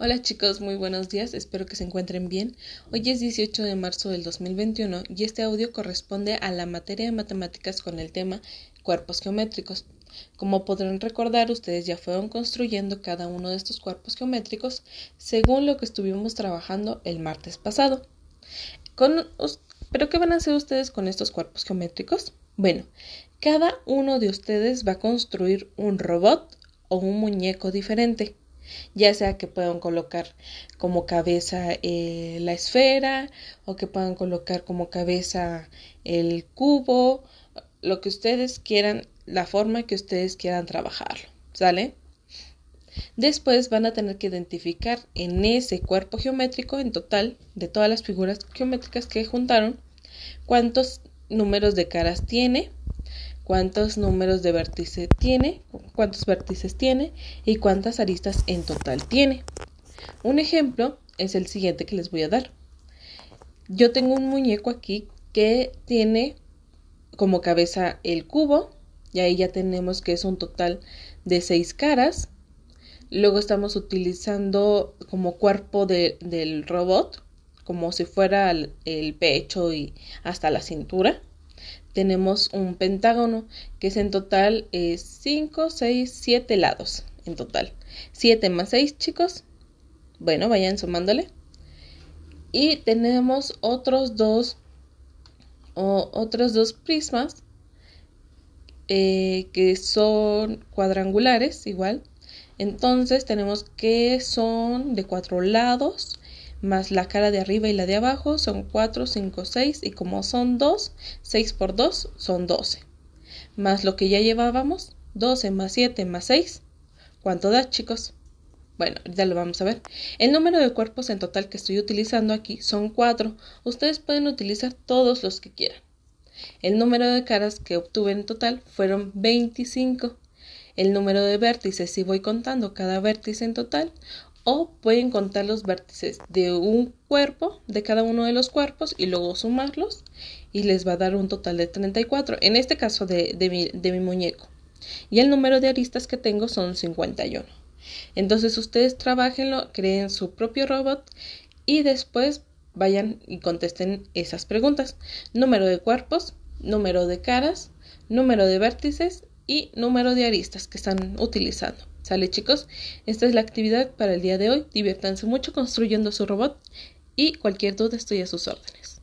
Hola chicos, muy buenos días, espero que se encuentren bien. Hoy es 18 de marzo del 2021 y este audio corresponde a la materia de matemáticas con el tema cuerpos geométricos. Como podrán recordar, ustedes ya fueron construyendo cada uno de estos cuerpos geométricos según lo que estuvimos trabajando el martes pasado. ¿Pero qué van a hacer ustedes con estos cuerpos geométricos? Bueno, cada uno de ustedes va a construir un robot o un muñeco diferente ya sea que puedan colocar como cabeza eh, la esfera o que puedan colocar como cabeza el cubo, lo que ustedes quieran, la forma que ustedes quieran trabajarlo, ¿sale? Después van a tener que identificar en ese cuerpo geométrico en total de todas las figuras geométricas que juntaron cuántos números de caras tiene, cuántos números de vértice tiene, cuántos vértices tiene y cuántas aristas en total tiene. Un ejemplo es el siguiente que les voy a dar. Yo tengo un muñeco aquí que tiene como cabeza el cubo y ahí ya tenemos que es un total de seis caras. Luego estamos utilizando como cuerpo del robot, como si fuera el pecho y hasta la cintura tenemos un pentágono que es en total 5, 6, 7 lados en total. 7 más 6 chicos. Bueno, vayan sumándole. Y tenemos otros dos, o, otros dos prismas eh, que son cuadrangulares igual. Entonces tenemos que son de cuatro lados más la cara de arriba y la de abajo son 4, 5, 6 y como son 2, 6 por 2 son 12. Más lo que ya llevábamos, 12 más 7 más 6. ¿Cuánto da chicos? Bueno, ya lo vamos a ver. El número de cuerpos en total que estoy utilizando aquí son 4. Ustedes pueden utilizar todos los que quieran. El número de caras que obtuve en total fueron 25. El número de vértices, si voy contando cada vértice en total, o pueden contar los vértices de un cuerpo, de cada uno de los cuerpos y luego sumarlos y les va a dar un total de 34, en este caso de, mi, de mi muñeco. Y el número de aristas que tengo son 51. Entonces ustedes trabajenlo, creen su propio robot y después vayan y contesten esas preguntas. Número de cuerpos, número de caras, número de vértices y número de aristas que están utilizando. ¿Sale chicos? Esta es la actividad para el día de hoy. Diviértanse mucho construyendo su robot y cualquier duda estoy a sus órdenes.